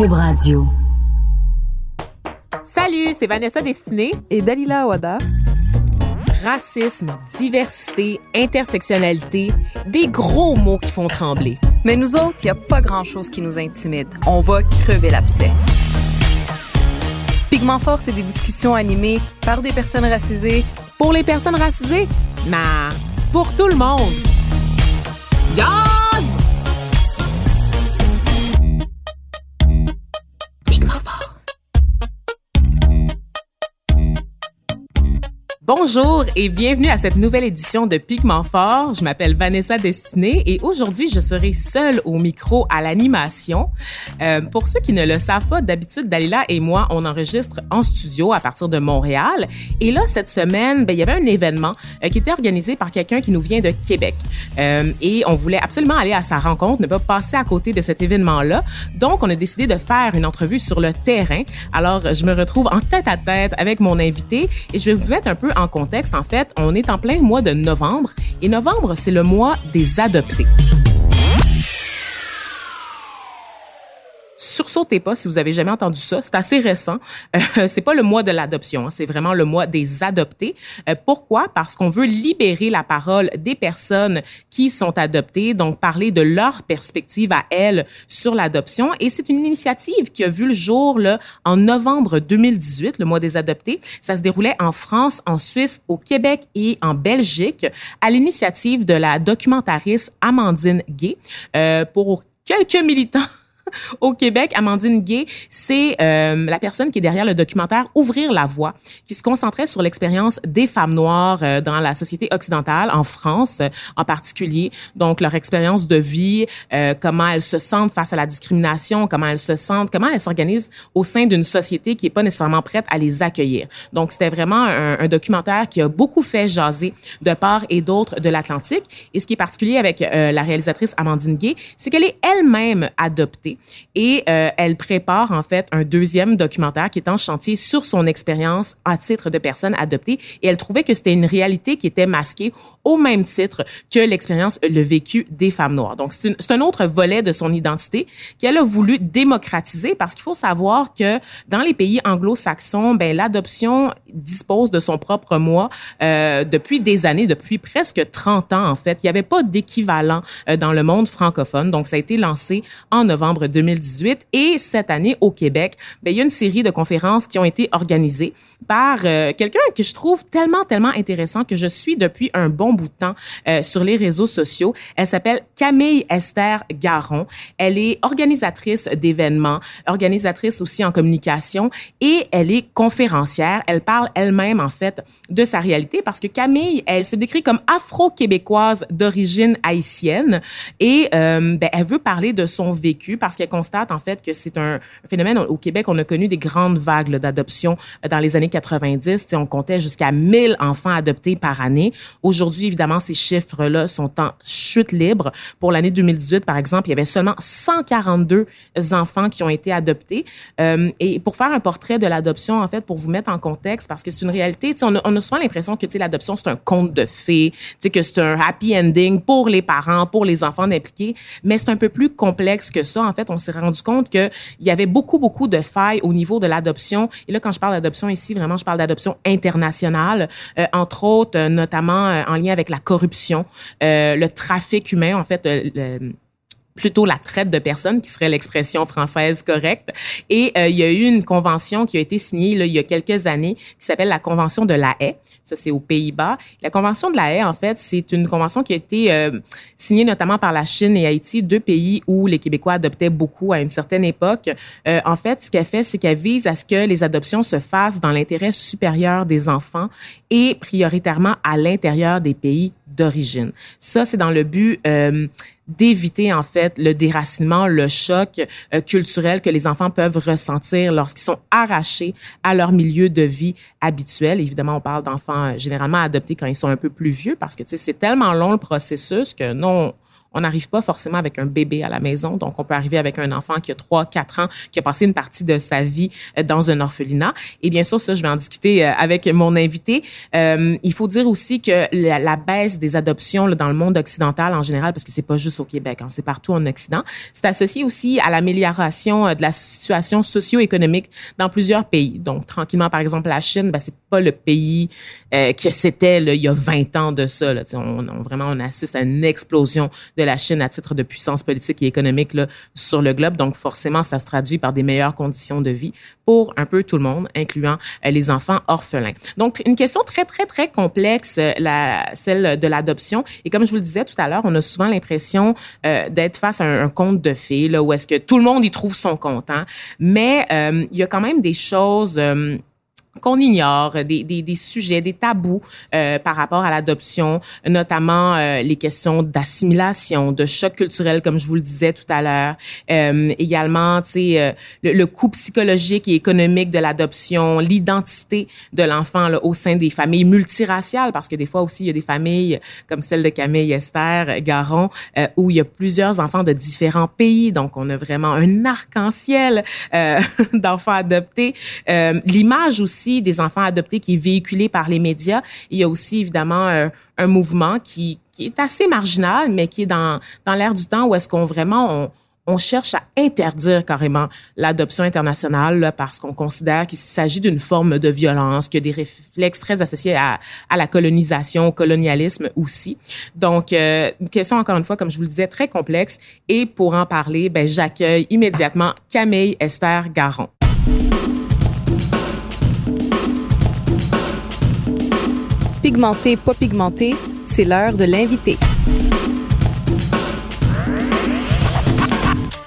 Cube Radio. Salut, c'est Vanessa Destinée et Dalila Awada. Racisme, diversité, intersectionnalité, des gros mots qui font trembler. Mais nous autres, il n'y a pas grand-chose qui nous intimide. On va crever l'abcès. Pigment Fort, c'est des discussions animées par des personnes racisées. Pour les personnes racisées? Nah, pour tout le monde. Bonjour et bienvenue à cette nouvelle édition de Pigment Fort. Je m'appelle Vanessa Destinée et aujourd'hui je serai seule au micro à l'animation. Euh, pour ceux qui ne le savent pas, d'habitude Dalila et moi on enregistre en studio à partir de Montréal. Et là cette semaine, ben, il y avait un événement euh, qui était organisé par quelqu'un qui nous vient de Québec euh, et on voulait absolument aller à sa rencontre, ne pas passer à côté de cet événement-là. Donc on a décidé de faire une entrevue sur le terrain. Alors je me retrouve en tête à tête avec mon invité et je vais vous mettre un peu en contexte, en fait, on est en plein mois de novembre et novembre, c'est le mois des adoptés. Sursautez pas si vous avez jamais entendu ça. C'est assez récent. Euh, c'est pas le mois de l'adoption, hein. c'est vraiment le mois des adoptés. Euh, pourquoi? Parce qu'on veut libérer la parole des personnes qui sont adoptées, donc parler de leur perspective à elles sur l'adoption. Et c'est une initiative qui a vu le jour là en novembre 2018, le mois des adoptés. Ça se déroulait en France, en Suisse, au Québec et en Belgique, à l'initiative de la documentariste Amandine Gay. Euh, pour quelques militants au Québec, Amandine Gay, c'est euh, la personne qui est derrière le documentaire Ouvrir la voie, qui se concentrait sur l'expérience des femmes noires euh, dans la société occidentale, en France euh, en particulier. Donc, leur expérience de vie, comment elles se sentent face à la discrimination, comment elles se sentent, comment elles s'organisent au sein d'une société qui est pas nécessairement prête à les accueillir. Donc, c'était vraiment un, un, documentaire qui a beaucoup fait jaser de part et d'autre de l'Atlantique. Et ce qui est particulier avec la réalisatrice Amandine Gay, c'est qu'elle est elle-même adoptée et euh, elle prépare en fait un deuxième documentaire qui est en chantier sur son expérience à titre de personne adoptée et elle trouvait que c'était une réalité qui était masquée au même titre que l'expérience le vécu des femmes noires. Donc c'est un autre volet de son identité qu'elle a voulu démocratiser parce qu'il faut savoir que dans les pays anglo-saxons, ben l'adoption dispose de son propre mois euh, depuis des années, depuis presque 30 ans en fait. Il n'y avait pas d'équivalent euh, dans le monde francophone. Donc ça a été lancé en novembre 2018. Et cette année, au Québec, ben, il y a une série de conférences qui ont été organisées par euh, quelqu'un que je trouve tellement, tellement intéressant que je suis depuis un bon bout de temps euh, sur les réseaux sociaux. Elle s'appelle Camille Esther Garon. Elle est organisatrice d'événements, organisatrice aussi en communication et elle est conférencière. Elle parle elle-même, en fait, de sa réalité parce que Camille, elle se décrit comme afro-québécoise d'origine haïtienne et euh, ben, elle veut parler de son vécu qu'elle constate en fait que c'est un phénomène au Québec. On a connu des grandes vagues d'adoption euh, dans les années 90. on comptait jusqu'à 1000 enfants adoptés par année. Aujourd'hui, évidemment, ces chiffres-là sont en chute libre. Pour l'année 2018, par exemple, il y avait seulement 142 enfants qui ont été adoptés. Euh, et pour faire un portrait de l'adoption, en fait, pour vous mettre en contexte, parce que c'est une réalité, on a, on a souvent l'impression que l'adoption, c'est un conte de fées, que c'est un happy ending pour les parents, pour les enfants impliqués, mais c'est un peu plus complexe que ça. En fait, on s'est rendu compte qu'il y avait beaucoup, beaucoup de failles au niveau de l'adoption. Et là, quand je parle d'adoption ici, vraiment, je parle d'adoption internationale, euh, entre autres, euh, notamment euh, en lien avec la corruption, le trafic humain, en fait, le, plutôt la traite de personnes, qui serait l'expression française correcte. Et euh, il y a eu une convention qui a été signée là, il y a quelques années qui s'appelle la Convention de la haie. Ça, c'est aux Pays-Bas. La Convention de la haie, en fait, c'est une convention qui a été euh, signée notamment par la Chine et Haïti, deux pays où les Québécois adoptaient beaucoup à une certaine époque. Euh, en fait, ce qu'elle fait, c'est qu'elle vise à ce que les adoptions se fassent dans l'intérêt supérieur des enfants et prioritairement à l'intérieur des pays d'origine. Ça, c'est dans le but d'éviter en fait le déracinement, le choc euh, culturel que les enfants peuvent ressentir lorsqu'ils sont arrachés à leur milieu de vie habituel. Évidemment, on parle d'enfants euh, généralement adoptés quand ils sont un peu plus vieux parce que c'est tellement long le processus que non on n'arrive pas forcément avec un bébé à la maison. Donc, on peut arriver avec un enfant qui a 3, 4 ans, qui a passé une partie de sa vie euh, dans un orphelinat. Et bien sûr, ça, je vais en discuter euh, avec mon invité. Euh, il faut dire aussi que la, baisse des adoptions là, dans le monde occidental en général, parce que c'est pas juste au Québec, hein, c'est partout en Occident, c'est associé aussi à l'amélioration euh, de la situation socio-économique dans plusieurs pays. Donc, tranquillement, par exemple, la Chine, ben, c'est pas le pays euh, que c'était il y a 20 ans de ça. Là. On, on, vraiment, on assiste à une explosion de la Chine à titre de puissance politique et économique là, sur le globe. Donc, forcément, ça se traduit par des meilleures conditions de vie pour un peu tout le monde, incluant euh, les enfants orphelins. Donc, une question très, très, très complexe, euh, la, celle de l'adoption. Et comme je vous le disais tout à l'heure, on a souvent l'impression euh, d'être face à un, un, conte de fées, là, où est-ce que tout le monde y trouve son compte. Hein? Mais euh, il y a quand même des choses... Qu'on ignore, des, des, des, sujets, des tabous euh, par rapport à l'adoption, notamment euh, les questions d'assimilation, de choc culturel, comme je vous le disais tout à l'heure. Euh, également, tu sais, euh, le, le, coût psychologique et économique de l'adoption, l'identité de l'enfant au sein des familles multiraciales, parce que des fois aussi, il y a des familles comme celle de Camille Esther Garon, euh, où il y a plusieurs enfants de différents pays. Donc, on a vraiment un arc-en-ciel euh, d'enfants adoptés. L'image aussi des enfants adoptés qui est véhiculé par les médias. Il y a aussi évidemment euh, un mouvement qui, qui est assez marginal, mais qui est dans, dans l'air du temps où est-ce qu'on vraiment on, on cherche à interdire carrément l'adoption internationale là, parce qu'on considère qu'il s'agit d'une forme de violence, qu'il y a des réflexes très associés à, à la colonisation, au colonialisme aussi. Donc, euh, une question encore une fois, comme je vous le disais, très complexe. Et pour en parler, ben, j'accueille immédiatement Camille Esther Garon. Pigmenté, pas pigmenté, c'est l'heure de l'invité.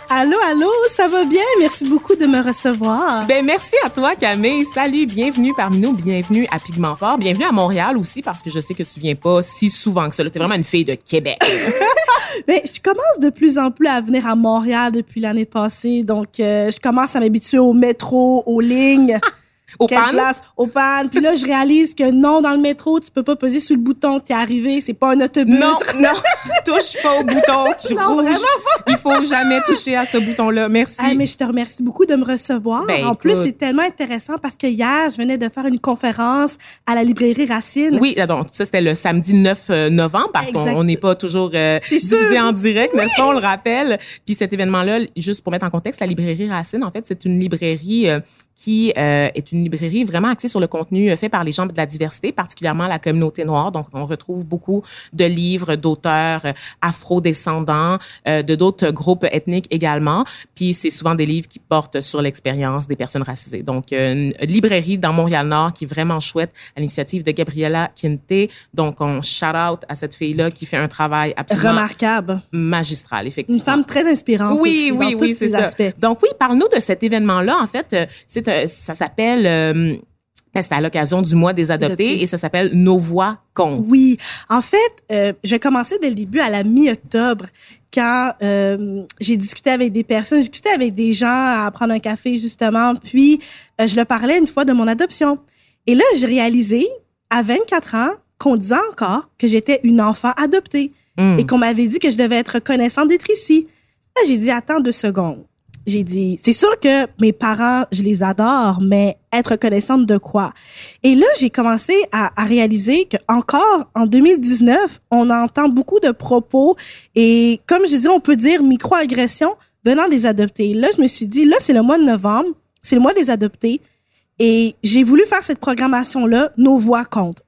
Allô, allô, ça va bien? Merci beaucoup de me recevoir. Ben merci à toi, Camille. Salut, bienvenue parmi nous, bienvenue à Pigment Fort, bienvenue à Montréal aussi parce que je sais que tu viens pas si souvent que ça. T'es vraiment une fille de Québec. ben, je commence de plus en plus à venir à Montréal depuis l'année passée, donc euh, je commence à m'habituer au métro, aux lignes. Au Quelle pan? place? Au pan. Puis là, je réalise que non, dans le métro, tu peux pas peser sur le bouton. T'es arrivé, c'est pas un autobus. Non, non, touche pas au bouton Non, rouge. vraiment Il faut jamais toucher à ce bouton-là. Merci. Ah, mais je te remercie beaucoup de me recevoir. Ben, en plus, c'est tellement intéressant parce que hier, je venais de faire une conférence à la librairie Racine. Oui, donc ça c'était le samedi 9 euh, novembre parce qu'on n'est pas toujours euh, diffusé en direct, n'est-ce pas? On le rappelle. Puis cet événement-là, juste pour mettre en contexte, la librairie Racine, en fait, c'est une librairie euh, qui euh, est une librairie vraiment axée sur le contenu euh, fait par les gens de la diversité, particulièrement la communauté noire. Donc, on retrouve beaucoup de livres d'auteurs euh, afro-descendants, euh, de d'autres groupes ethniques également. Puis, c'est souvent des livres qui portent sur l'expérience des personnes racisées. Donc, euh, une librairie dans Montréal-Nord qui est vraiment chouette à l'initiative de Gabriella Quinte. Donc, on shout-out à cette fille-là qui fait un travail absolument Remarquable. magistral, effectivement. Une femme très inspirante Oui, aussi, oui, dans oui, c'est ça. aspects. Donc oui, parle-nous de cet événement-là. En fait, c'est ça s'appelle euh, c'est à l'occasion du mois des adoptés et ça s'appelle Nos voix comptent. Oui. En fait, euh, j'ai commencé dès le début à la mi-octobre quand euh, j'ai discuté avec des personnes, j'ai discuté avec des gens à prendre un café justement, puis euh, je leur parlais une fois de mon adoption. Et là, j'ai réalisé à 24 ans qu'on disait encore que j'étais une enfant adoptée Mm. et qu'on m'avait dit que je devais être reconnaissante d'être ici. Là, j'ai dit attends deux secondes. J'ai dit c'est sûr que mes parents, je les adore, mais être reconnaissante de quoi? Et là, j'ai commencé à, réaliser que encore en 2019, on entend beaucoup de propos et comme je dis, on peut dire microagressions venant des adoptés. Là, je me suis dit là, c'est le mois de novembre, c'est le mois des adoptés et j'ai voulu faire cette programmation là, nos voix comptent.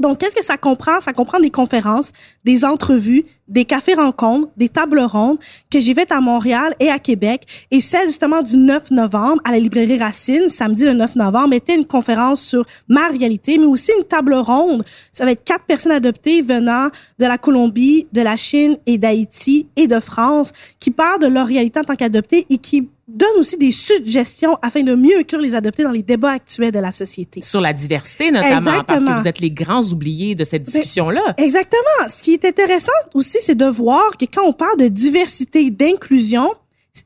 Donc, qu'est-ce que ça comprend? Ça comprend des conférences, des entrevues, des cafés-rencontres, des tables rondes que j'ai faites à Montréal et à Québec. Et celle, justement, du 9 novembre à la librairie Racine, samedi le 9 novembre, était une conférence sur ma réalité, mais aussi une table ronde. Ça va être quatre personnes adoptées venant de la Colombie, de la Chine et d'Haïti et de France qui parlent de leur réalité en tant qu'adoptées et qui donnent aussi des suggestions afin de mieux inclure les adoptés dans les débats actuels de la société. Sur la diversité notamment, parce que vous êtes les grands oubliés de cette discussion-là. Exactement. Ce qui est intéressant aussi, aussi, c'est de voir que quand on parle de diversité, d'inclusion,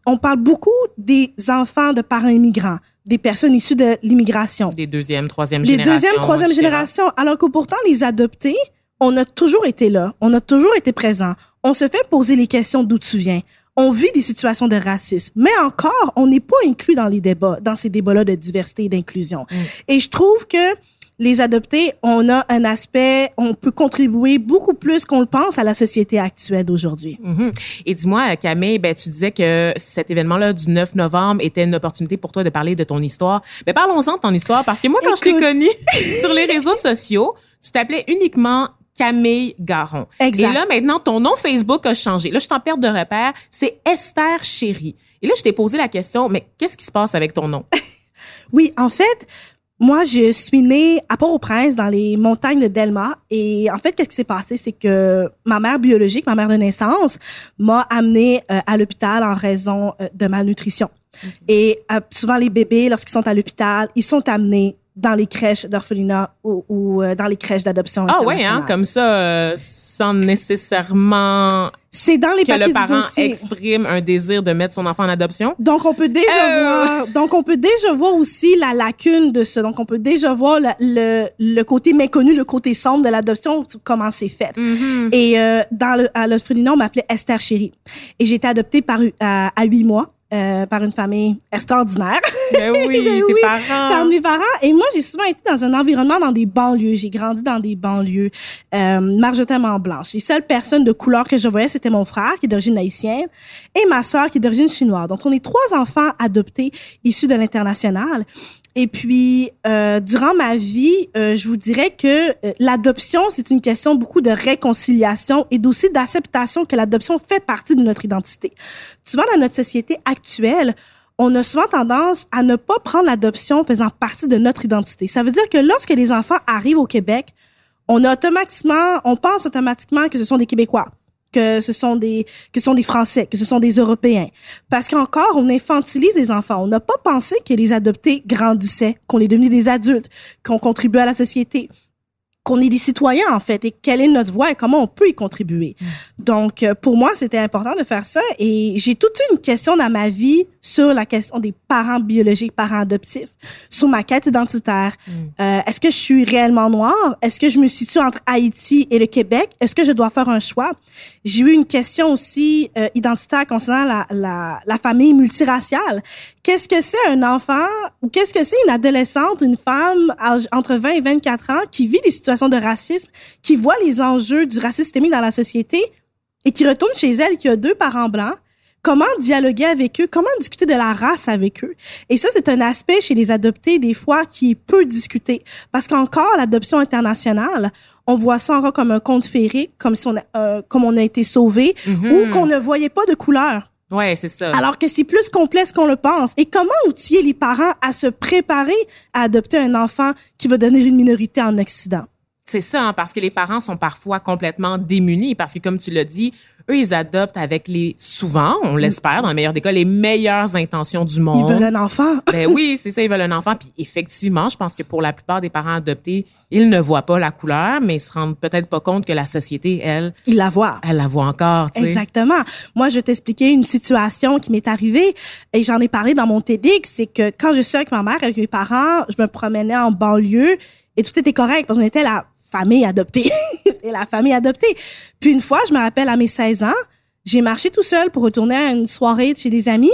on parle beaucoup des enfants de parents immigrants, des personnes issues de l'immigration, Des deuxième, troisième les génération. deuxième, troisième etc. génération, alors que pourtant les adoptés, on a toujours été là, on a toujours été présents. On se fait poser les questions d'où tu viens. On vit des situations de racisme, mais encore, on n'est pas inclus dans les débats, dans ces débats-là de diversité et d'inclusion. Et je trouve que les adoptés, on a un aspect, on peut contribuer beaucoup plus qu'on le pense à la société actuelle d'aujourd'hui. Mhm. Et dis-moi, Camille, ben, tu disais que cet événement-là du 9 novembre était une opportunité pour toi de parler de ton histoire. Mais parlons-en de ton histoire, parce que moi, quand je t'ai connue sur les réseaux sociaux, tu t'appelais uniquement Camille Garon. Exact. Et là, maintenant, ton nom Facebook a changé. Là, je t'en perds de repère. C'est Esther Chéri. Et là, je t'ai posé la question, mais qu'est-ce qui se passe avec ton nom? Oui, en fait, moi, je suis née à Port-au-Prince, dans les montagnes de Delma. Et en fait, qu'est-ce qui s'est passé? C'est que ma mère biologique, ma mère de naissance, m'a amenée euh, à l'hôpital en raison euh, de malnutrition. Et euh, souvent, les bébés, lorsqu'ils sont à l'hôpital, ils sont amenés dans les crèches d'orphelinat ou, ou, euh, dans les crèches d'adoption Ah ouais, hein, comme ça, euh, sans nécessairement C'est dans les que le du parent exprime un désir de mettre son enfant en adoption. Donc on peut déjà Euh. voir, donc on peut déjà voir aussi la lacune de ça. Donc on peut déjà voir le, le, le côté méconnu, le côté sombre de l'adoption, comment c'est fait. Mhm. Et euh, dans le, à l'orphelinat, on m'appelait Esther Chéri. Et j'ai été adoptée par à, à huit mois euh, par une famille extraordinaire. Ben oui, Ben tes oui, parents. par mes parents. Et moi, j'ai souvent été dans un environnement dans des banlieues. J'ai grandi dans des banlieues euh, majoritairement blanches. Les seules personnes de couleur que je voyais, c'était mon frère, qui est d'origine haïtienne, et ma sœur, qui est d'origine chinoise. Donc, on est trois enfants adoptés issus de l'international. Et puis, euh, durant ma vie, euh, je vous dirais que euh, l'adoption, c'est une question beaucoup de réconciliation et aussi d'acceptation que l'adoption fait partie de notre identité. Souvent, dans notre société actuelle, on a souvent tendance à ne pas prendre l'adoption faisant partie de notre identité. Ça veut dire que lorsque les enfants arrivent au Québec, on a automatiquement, on pense automatiquement que ce sont des Québécois, que ce sont des, que ce sont des Français, que ce sont des Européens. Parce qu'encore, on infantilise les enfants. On n'a pas pensé que les adoptés grandissaient, qu'on est devenus des adultes, qu'on contribue à la société qu'on est des citoyens en fait et quelle est notre voix et comment on peut y contribuer. Donc euh, pour moi c'était important de faire ça et j'ai toute une question dans ma vie sur la question des parents biologiques, parents adoptifs, sur ma quête identitaire. Euh, Est-ce que je suis réellement noire? Est-ce que je me situe entre Haïti et le Québec? Est-ce que je dois faire un choix? J'ai eu une question aussi euh, identitaire concernant la, la, la famille multiraciale. Qu'est-ce que c'est un enfant ou qu'est-ce que c'est une adolescente, une femme âge- entre 20 et 24 ans qui vit des situations de racisme, qui voit les enjeux du racisme systémique dans la société et qui retourne chez elle, qui a deux parents blancs? Comment dialoguer avec eux? Comment discuter de la race avec eux? Et ça, c'est un aspect chez les adoptés, des fois, qui est peu discuté. Parce qu'encore, l'adoption internationale, on voit ça encore comme un conte féerique, comme si on a, euh, comme on a été sauvé, Mhm. ou qu'on ne voyait pas de couleur. Ouais, c'est ça. Alors que c'est plus complexe qu'on le pense. Et comment outiller les parents à se préparer à adopter un enfant qui va devenir une minorité en Occident? C'est ça, hein, parce que les parents sont parfois complètement démunis, parce que comme tu l'as dit, eux, ils adoptent avec les, souvent, on l'espère, dans le meilleur des cas, les meilleures intentions du Ils monde. veulent un enfant. Ben oui, c'est ça, ils veulent un enfant. Puis effectivement, je pense que pour la plupart des parents adoptés, ils ne voient pas la couleur, mais ils se rendent peut-être pas compte que la société, elle, Ils la voient. elle la voit encore. tu sais. Exactement. Moi, je vais t'expliquer une situation qui m'est arrivée et j'en ai parlé dans mon TEDx. C'est que quand je suis avec ma mère, avec mes parents, je me promenais en banlieue et tout était correct parce qu'on était la famille adoptée. et la famille adoptée. Puis une fois, je me rappelle à mes 16 ans, j'ai marché tout seul pour retourner à une soirée chez des amis.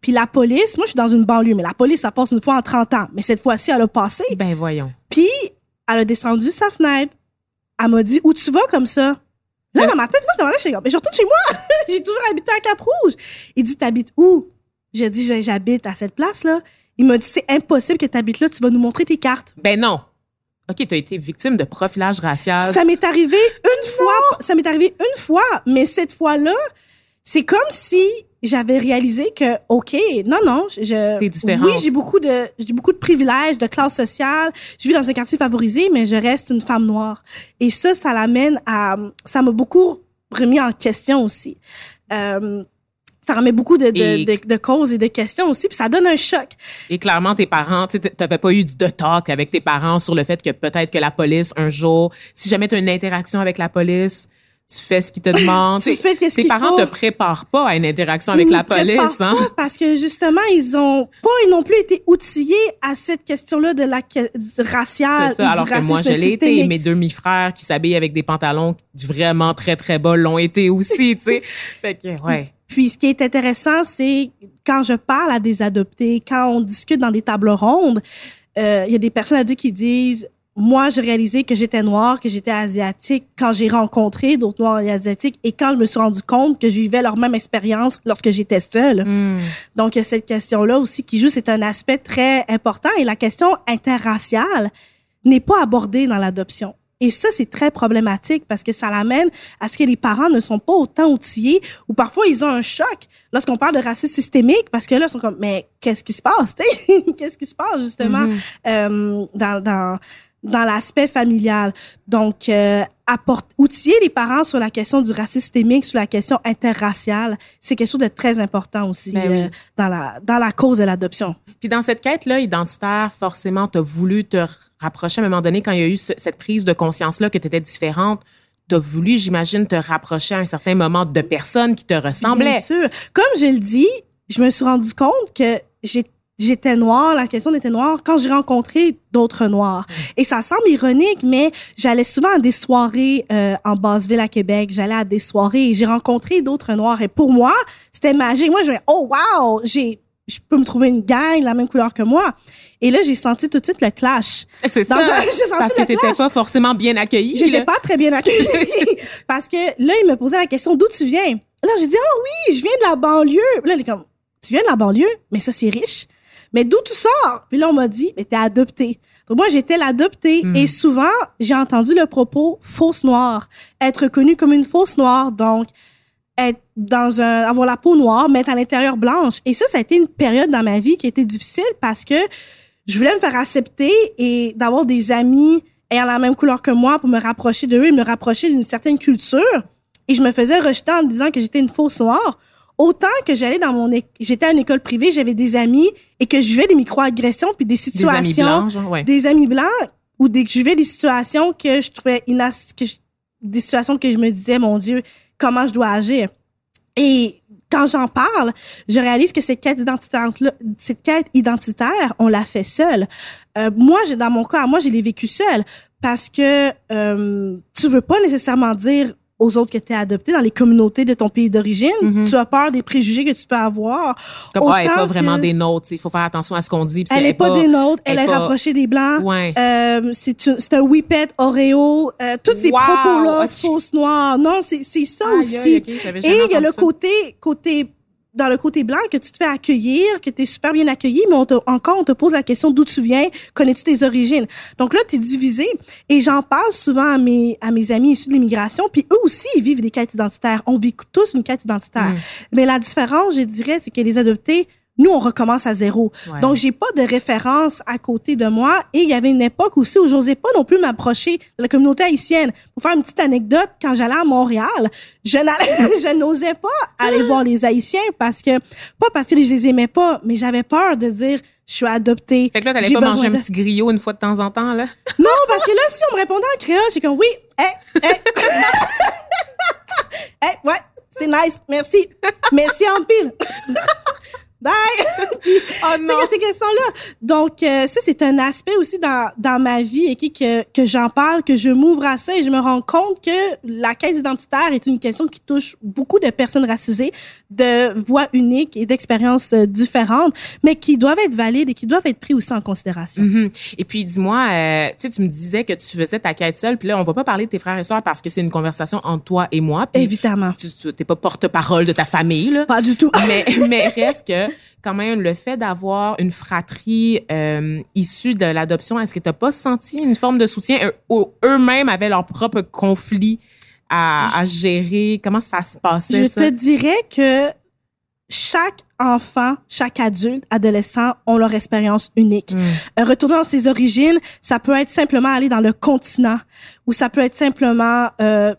Puis la police, moi je suis dans une banlieue, mais la police, ça passe une fois en 30 ans. Mais cette fois-ci, elle a passé. Ben voyons. Puis, elle a descendu sa fenêtre. Elle m'a dit, où tu vas comme ça? Là, dans ma tête, moi, je demandais, je mais je retourne chez moi. J'ai toujours habité à Cap-Rouge. Il dit, t'habites où? J'ai dit, j'habite à cette place-là. Il m'a dit, c'est impossible que t'habites là, tu vas nous montrer tes cartes. Ben non. OK, tu as été victime de profilage racial. Ça m'est arrivé une fois, ça m'est arrivé une fois, mais cette fois-là, c'est comme si j'avais réalisé que, OK, non, non, je, T'es différente. oui, j'ai beaucoup de, j'ai beaucoup de privilèges, de classe sociale. Je vis dans un quartier favorisé, mais je reste une femme noire. Et ça, ça l'amène à, ça m'a beaucoup remis en question aussi. Euh, ça remet beaucoup de, de, Et- de, de causes et de questions aussi, puis ça donne un choc. Et clairement, tes parents, tu n'avais pas eu de talk avec tes parents sur le fait que peut-être que la police, un jour, si jamais tu as une interaction avec la police, tu fais ce qu'ils te demandent. Tu fais qu'est-ce Tes parents faut. te préparent pas à une interaction avec Ils la police, hein. pas parce que justement, ils ont pas non plus été outillés à cette question-là de la raciale. C'est et ça, alors que moi, je l'ai été. systémique. Mes demi-frères qui s'habillent avec des pantalons vraiment très, très bas l'ont été aussi, tu sais. Fait que, ouais. Puis ce qui est intéressant, c'est quand je parle à des adoptés, quand on discute dans des tables rondes, euh, il y a des personnes adultes qui disent moi, j'ai réalisé que j'étais noire, que j'étais asiatique quand j'ai rencontré d'autres noirs et asiatiques et quand je me suis rendu compte que je vivais leur même expérience lorsque j'étais seule. Hmm. Donc, il y a cette question-là aussi qui joue, c'est un aspect très important et la question interraciale n'est pas abordée dans l'adoption. Et ça, c'est très problématique parce que ça l'amène à ce que les parents ne sont pas autant outillés ou parfois ils ont un choc lorsqu'on parle de racisme systémique parce que là, ils sont comme, mais qu'est-ce qui se passe? qu'est-ce qui se passe justement? Mhm. euh, dans, dans, dans l'aspect familial? Donc, euh, apporte, outiller les parents sur la question du racisme systémique, sur la question interraciale, c'est quelque chose de très important aussi Ben oui. euh, dans, la, dans la cause de l'adoption. Puis dans cette quête-là identitaire, forcément, tu as voulu te rapprocher à un moment donné quand il y a eu ce- cette prise de conscience-là que tu étais différente. Tu as voulu, j'imagine, te rapprocher à un certain moment de personnes qui te ressemblaient. Bien sûr. Comme je le dis, je me suis rendu compte que j'ai- j'étais noire, la question d'être noire, quand j'ai rencontré d'autres noirs. Et ça semble ironique, mais j'allais souvent à des soirées euh, en Basse-Ville à Québec. J'allais à des soirées et j'ai rencontré d'autres noirs. Et pour moi, c'était magique. Moi, je me oh wow, j'ai je peux me trouver une gang de la même couleur que moi. Et là, j'ai senti tout de suite le clash. C'est ça. un- senti parce que t'étais pas forcément bien accueillie. J'étais là. pas très bien accueillie parce que là, il me posait la question d'où tu viens? Là, j'ai dit ah oui, je viens de la banlieue. Là, il est comme tu viens de la banlieue, mais ça c'est riche. Mais d'où tu sors? Puis là, on m'a dit mais t'es adoptée. Donc moi, j'étais l'adoptée Hmm. et souvent, j'ai entendu le propos fausse noire, être connue comme une fausse noire. Donc être dans un avoir la peau noire, mais être à l'intérieur blanche. Et ça, ça a été une période dans ma vie qui était difficile parce que je voulais me faire accepter et d'avoir des amis ayant la même couleur que moi pour me rapprocher d'eux et me rapprocher d'une certaine culture. Et je me faisais rejeter en disant que j'étais une fausse noire. Autant que j'allais dans mon, é- j'étais à une école privée, j'avais des amis et que je vivais des microagressions puis des Des situations amis blancs, ouais. des amis blancs ou des, que je vivais des situations que je trouvais inas, que je- des situations que je me disais, mon Dieu, comment je dois agir. Et quand j'en parle, je réalise que cette quête identitaire, cette quête identitaire, on l'a fait seule. Euh, moi, j'ai dans mon cas, moi, je l'ai vécu seule parce que euh, tu veux pas nécessairement dire aux autres que tu adopté dans les communautés de ton pays d'origine. Mhm. Tu as peur des préjugés que tu peux avoir. Comme, ah, elle est Autant pas vraiment des nôtres. Il faut faire attention à ce qu'on dit. Elle qu'elle est pas, des nôtres, elle est pas- rapprochée des Blancs. Ouais. Euh, c'est un whippet, Oreo, euh, tous ces Wow, propos-là, fausses noires. Non, c'est ça aussi. Et il y a le ça. côté, côté, dans le côté blanc, que tu te fais accueillir, que tu es super bien accueilli, mais on te, encore, on te pose la question d'où tu viens, connais-tu tes origines? Donc là, tu es divisé. Et j'en parle souvent à mes, à mes amis issus de l'immigration, puis eux aussi, ils vivent des quêtes identitaires. On vit tous une quête identitaire. Mm. Mais la différence, je dirais, c'est que les adoptés, nous, on recommence à zéro. Ouais. Donc, j'ai pas de référence à côté de moi. Et il y avait une époque aussi où j'osais pas non plus m'approcher de la communauté haïtienne. Pour faire une petite anecdote, quand j'allais à Montréal, je n'allais- je n'osais pas aller voir les Haïtiens parce que, pas parce que je les aimais pas, mais j'avais peur de dire, je suis adoptée. Fait que là, t'allais pas manger un petit griot une fois de temps en temps, là? Non, parce que là, si on me répondait en créole, j'ai comme, oui, eh, eh. eh, ouais, c'est nice, merci. Merci en pile. Bye. Oh que ces questions-là? Donc, euh, ça, c'est un aspect aussi dans, dans ma vie et qui que, que j'en parle, que je m'ouvre à ça et je me rends compte que la quête identitaire est une question qui touche beaucoup de personnes racisées, de voix uniques et d'expériences euh, différentes, mais qui doivent être valides et qui doivent être pris aussi en considération. Mhm. Et puis, dis-moi, euh, tu sais, tu me disais que tu faisais ta quête seule, puis là, on va pas parler de tes frères et sœurs parce que c'est une conversation entre toi et moi. Évidemment. tu t'es pas porte-parole de ta famille, là. Pas du tout. mais, mais reste que quand même le fait d'avoir une fratrie euh, issue de l'adoption, est-ce que tu n'as pas senti une forme de soutien? Eux- eux- eux-mêmes avaient leur propre conflit à, à gérer Comment ça se passait Je ça? te dirais que chaque enfant, chaque adulte, adolescent ont leur expérience unique. Mm. Euh, Retourner dans ses origines, ça peut être simplement aller dans le continent ou ça peut être simplement euh,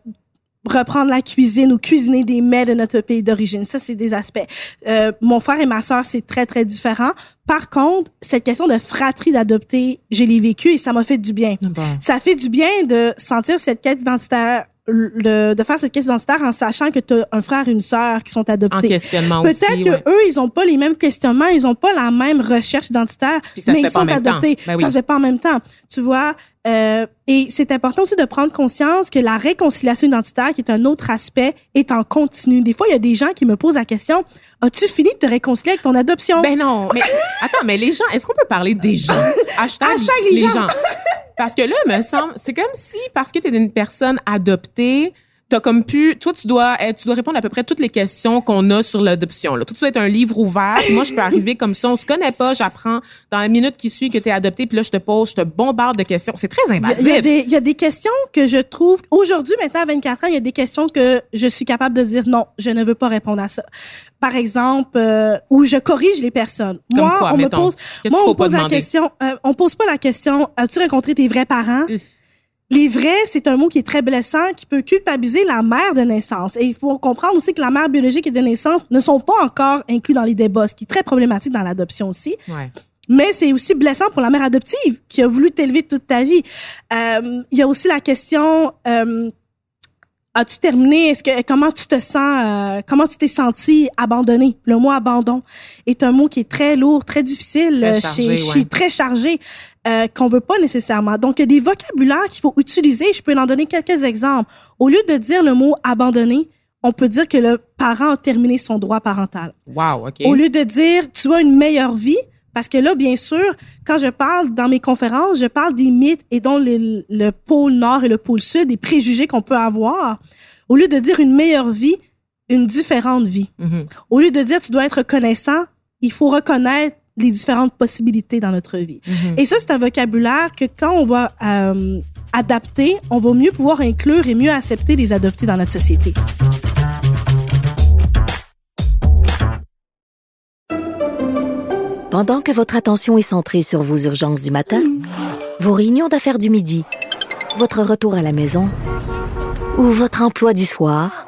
reprendre la cuisine ou cuisiner des mets de notre pays d'origine. Ça, c'est des aspects. Euh, mon frère et ma sœur, c'est très, très différent. Par contre, cette question de fratrie d'adopter, je l'ai vécu et ça m'a fait du bien. Bon. Ça fait du bien de sentir cette quête identitaire le, de faire cette caisse identitaire en sachant que tu as un frère et une sœur qui sont adoptés. Peut-être que ouais. eux, ils ont pas les mêmes questionnements, ils ont pas la même recherche identitaire, mais ils sont adoptés. Ben oui. Ça se fait pas en même temps, tu vois. Euh, et c'est important aussi de prendre conscience que la réconciliation identitaire, qui est un autre aspect, est en continu. Des fois, il y a des gens qui me posent la question As-tu fini de te réconcilier avec ton adoption? Ben non, mais attends, mais les gens, est-ce qu'on peut parler des gens? Hashtag, Hashtag les gens. Parce que là, me semble, c'est comme si, parce que tu es une personne adoptée, t'as comme pu, toi, tu dois, être- tu dois répondre à peu près toutes les questions qu'on a sur l'adoption. Là. Tout doit être un livre ouvert. Moi, je peux arriver comme ça, on se connaît pas, j'apprends dans la minute qui suit que tu es adopté, puis là, je te pose, je te bombarde de questions. C'est très invasif. il y a des, il y a des questions que je trouve aujourd'hui maintenant à 24 ans, il y a des questions que je suis capable de dire non, je ne veux pas répondre à ça. Par exemple, euh, où je corrige les personnes. Comme moi, quoi, on mettons? me pose, moi on me pose la question, euh, on pose pas la question, as-tu rencontré tes vrais parents? Uff. Vrais, c'est un mot qui est très blessant, qui peut culpabiliser la mère de naissance. Et il faut comprendre aussi que la mère biologique et de naissance ne sont pas encore inclus dans les débats, ce qui est très problématique dans l'adoption aussi Ouais. mais c'est aussi blessant pour la mère adoptive qui a voulu t'élever toute ta vie. Euh, Il y a aussi la question euh, as-tu terminé? Est-ce que comment tu te sens euh, Comment tu t'es senti abandonné? Le mot abandon est un mot qui est très lourd, très difficile, Très euh, chargé, chez, ouais. chez- très chargé. Euh, qu'on veut pas nécessairement. Donc, il y a des vocabulaires qu'il faut utiliser. Je peux en donner quelques exemples. Au lieu de dire le mot abandonné, on peut dire que le parent a terminé son droit parental. Wow, OK. Au lieu de dire tu as une meilleure vie, parce que là, bien sûr, quand je parle dans mes conférences, je parle des mythes et dont le, le pôle nord et le pôle sud, des préjugés qu'on peut avoir. Au lieu de dire une meilleure vie, une différente vie. Mhm. Au lieu de dire tu dois être reconnaissant, il faut reconnaître les différentes possibilités dans notre vie. Mhm. Et ça, c'est un vocabulaire que quand on va euh, adapter, on va mieux pouvoir inclure et mieux accepter les adoptés dans notre société. Pendant que votre attention est centrée sur vos urgences du matin, vos réunions d'affaires du midi, votre retour à la maison ou votre emploi du soir,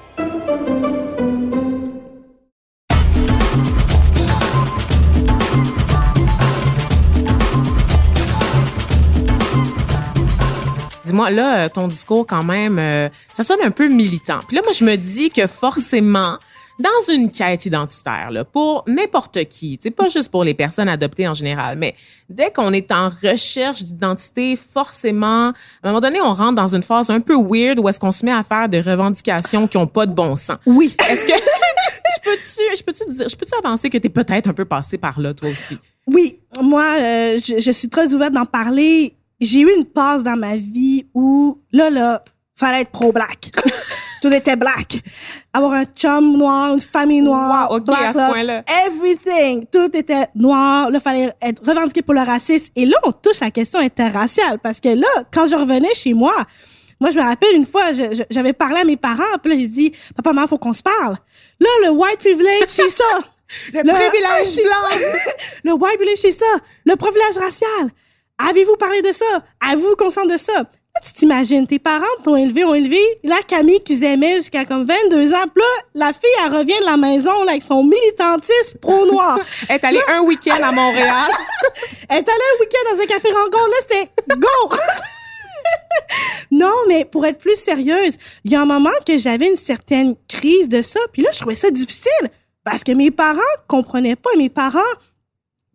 Dis-moi, là, euh, ton discours, quand même, euh, ça sonne un peu militant. Puis là, moi, je me dis que forcément, dans une quête identitaire, là, pour n'importe qui, c'est pas juste pour les personnes adoptées en général, mais dès qu'on est en recherche d'identité, forcément, à un moment donné, on rentre dans une phase un peu weird où est-ce qu'on se met à faire des revendications qui ont pas de bon sens. Oui. Est-ce que je peux-tu, je peux-tu dire, je peux-tu avancer que t'es peut-être un peu passé par là, toi aussi? Oui, moi, euh, je, je suis très ouverte d'en parler. J'ai eu une passe dans ma vie où, là, là, fallait être pro-black. Tout était black. Avoir un chum noir, une famille noire, Wow, ok, black à ce point-là. everything. Tout était noir. Là, fallait être revendiqué pour le racisme. Et là, on touche à la question interraciale parce que là, quand je revenais chez moi, moi, je me rappelle une fois, j'avais parlé à mes parents, puis là, j'ai dit, papa, maman, faut qu'on se parle. Là, le white privilege, c'est ça. Le privilège c'est blanc. le white privilege, c'est ça. Le privilège racial. Avez-vous parlé de ça? Avez-vous conscience de ça? Là, tu t'imagines, tes parents t'ont élevé, ont élevé la Camille qu'ils aimaient jusqu'à comme 22 ans. Puis là, la fille, elle revient de la maison là, avec son militantisme pro-noir. Elle est allée un week-end à Montréal. Elle est allée un week-end dans un café rencontre, là, c'était go! non, mais pour être plus sérieuse, il y a un moment que j'avais une certaine crise de ça, puis là, je trouvais ça difficile parce que mes parents comprenaient pas. Mes parents,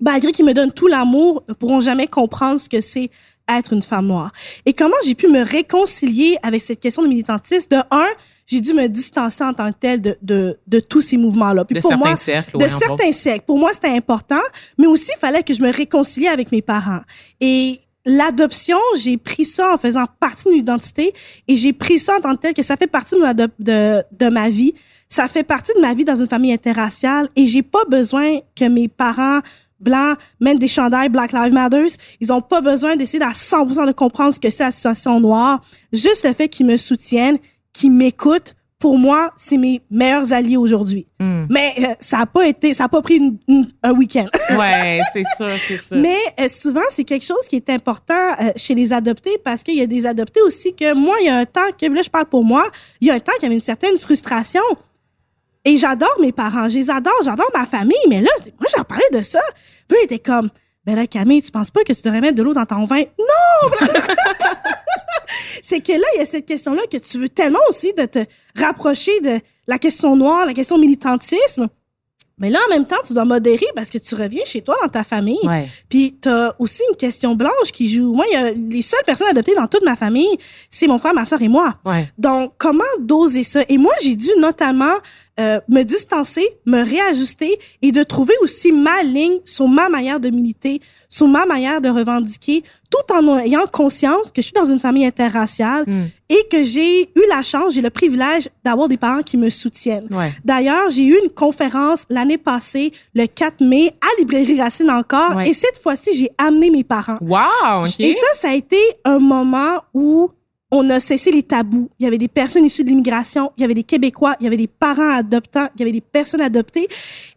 malgré qu'ils me donnent tout l'amour, ne pourront jamais comprendre ce que c'est être une femme noire. Et comment j'ai pu me réconcilier avec cette question de militantisme? De un, j'ai dû me distancer en tant que telle de, de, de tous ces mouvements-là. Puis De pour certains moi, cercles, de ouais, certains cercles. Pour moi, c'était important, mais aussi, il fallait que je me réconcilie avec mes parents. Et l'adoption, j'ai pris ça en faisant partie de mon identité et j'ai pris ça en tant que tel que ça fait partie de, de, de ma vie. Ça fait partie de ma vie dans une famille interraciale et j'ai pas besoin que mes parents blancs mènent des chandails Black Lives Matter. Ils ont pas besoin d'essayer à 100% de comprendre ce que c'est la situation noire. Juste le fait qu'ils me soutiennent, qu'ils m'écoutent pour moi, c'est mes meilleurs alliés aujourd'hui. Hmm. Mais euh, ça a pas été, ça a pas pris une- une- un week-end. Ouais, c'est sûr, c'est sûr. Mais euh, souvent, c'est quelque chose qui est important euh, chez les adoptés parce qu'il y a des adoptés aussi que moi, il y a un temps que, là, je parle pour moi, il y a un temps qu'il y avait une certaine frustration. Et j'adore mes parents, je les adore, j'adore ma famille, mais là, moi, j'en parlais de ça. Puis il était comme, ben là, Camille, tu penses pas que tu devrais mettre de l'eau dans ton vin? Non! c'est que là, il y a cette question-là que tu veux tellement aussi de te rapprocher de la question noire, la question militantisme. Mais là, en même temps, tu dois modérer parce que tu reviens chez toi dans ta famille. Ouais. Puis t'as aussi une question blanche qui joue. Moi, il y a les seules personnes adoptées dans toute ma famille, c'est mon frère, ma soeur et moi. Ouais. Donc, comment doser ça? Et moi, j'ai dû notamment euh, me distancer, me réajuster et de trouver aussi ma ligne sur ma manière de militer, sur ma manière de revendiquer, tout en ayant conscience que je suis dans une famille interraciale Mm. et que j'ai eu la chance, j'ai le privilège d'avoir des parents qui me soutiennent. Ouais. D'ailleurs, j'ai eu une conférence l'année passée, le 4 mai, à Librairie Racine encore, Ouais. et cette fois-ci, j'ai amené mes parents. Wow. Et ça, ça a été un moment où on a cessé les tabous. Il y avait des personnes issues de l'immigration, il y avait des Québécois, il y avait des parents adoptants, il y avait des personnes adoptées.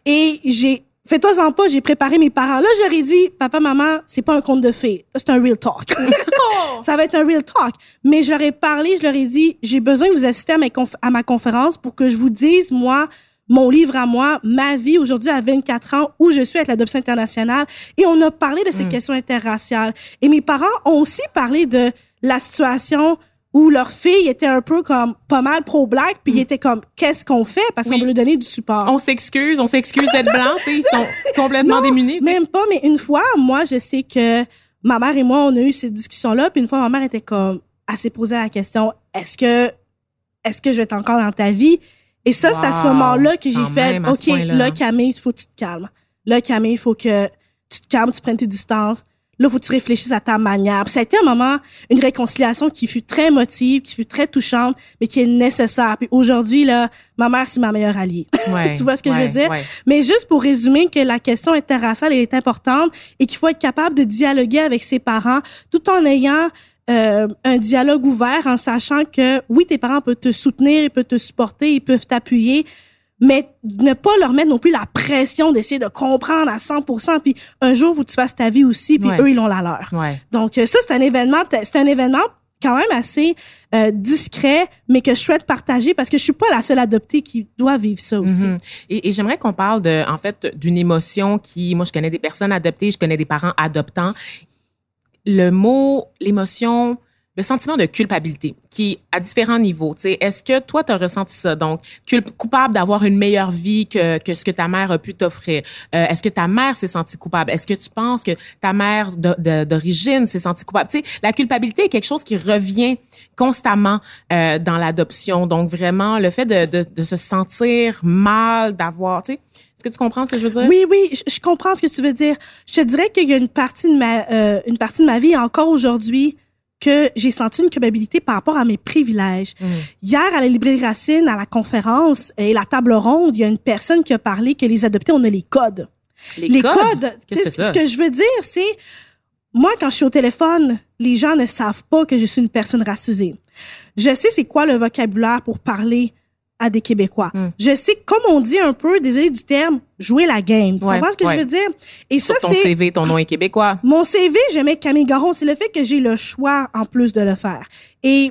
Et j'ai, fais-toi-en pas, j'ai préparé mes parents. Là, ai dit, papa, maman, c'est pas un conte de fées. C'est un real talk. ça va être un real talk. Mais ai parlé, je leur ai dit, j'ai besoin que vous assistiez à, mes conf- à ma conférence pour que je vous dise, moi, mon livre à moi, ma vie aujourd'hui à 24 ans, où je suis avec l'adoption internationale. Et on a parlé de ces questions interraciales. Et mes parents ont aussi parlé de la situation où leur fille était un peu comme pas mal pro-black, puis ils étaient comme, qu'est-ce qu'on fait? Parce qu'on veut lui donner du support. On s'excuse, on s'excuse d'être blanc, ils sont complètement Non, démunis. Même pas, mais une fois, moi, je sais que ma mère et moi, on a eu cette discussion-là, puis une fois, ma mère était comme, elle s'est posé la question, est-ce que, est-ce que je vais être encore dans ta vie? Et ça, c'est à ce moment-là que j'ai fait, OK, là, Camille, il faut que tu te calmes. Là, Camille, il faut que tu te calmes, tu prennes tes distances. Là, faut que tu réfléchisses à ta manière. Puis ça a été un moment, une réconciliation qui fut très émotive, qui fut très touchante, mais qui est nécessaire. Puis aujourd'hui, là, ma mère, c'est ma meilleure alliée. Ouais, tu vois ce que je veux dire? ouais. Mais juste pour résumer que la question interraciale elle est importante et qu'il faut être capable de dialoguer avec ses parents tout en ayant euh, un dialogue ouvert, en sachant que oui, tes parents peuvent te soutenir, ils peuvent te supporter, ils peuvent t'appuyer, mais ne pas leur mettre non plus la pression d'essayer de comprendre à 100%. Puis un jour, que tu fasses ta vie aussi, puis Ouais. eux, ils ont la leur. Ouais. Donc euh, ça, c'est un événement, c'est un événement quand même assez euh, discret, mais que je souhaite partager parce que je suis pas la seule adoptée qui doit vivre ça aussi. Mhm. Et, et j'aimerais qu'on parle de, en fait, d'une émotion qui, moi, je connais des personnes adoptées, je connais des parents adoptants. Le mot, l'émotion, le sentiment de culpabilité, qui est à différents niveaux. Est-ce que toi, tu as ressenti ça? Donc, coupable d'avoir une meilleure vie que, que ce que ta mère a pu t'offrir. Euh, est-ce que ta mère s'est sentie coupable? Est-ce que tu penses que ta mère d'origine s'est sentie coupable? Tu sais, la culpabilité est quelque chose qui revient constamment euh, dans l'adoption. Donc, vraiment, le fait de, de, de se sentir mal, d'avoir, est-ce que tu comprends ce que je veux dire? Oui, oui, je, je comprends ce que tu veux dire. Je te dirais qu'il y a une partie de ma, euh, une partie de ma vie encore aujourd'hui que j'ai senti une culpabilité par rapport à mes privilèges. Mm. Hier, à la librairie Racine, à la conférence et la table ronde, il y a une personne qui a parlé que les adoptés, on a les codes. Les, codes? tu Qu'est-ce sais, que c'est ça? ce que je veux dire, c'est, moi, quand je suis au téléphone, les gens ne savent pas que je suis une personne racisée. Je sais c'est quoi le vocabulaire pour parler à des Québécois. Mm. Je sais, comme on dit un peu, désolé du terme, jouer la game. Tu Ouais, comprends ce que ouais. je veux dire? Et ça, Sur ton c'est... CV, ton nom est québécois. Mon CV, je mets Camille Garon. C'est le fait que j'ai le choix en plus de le faire. Et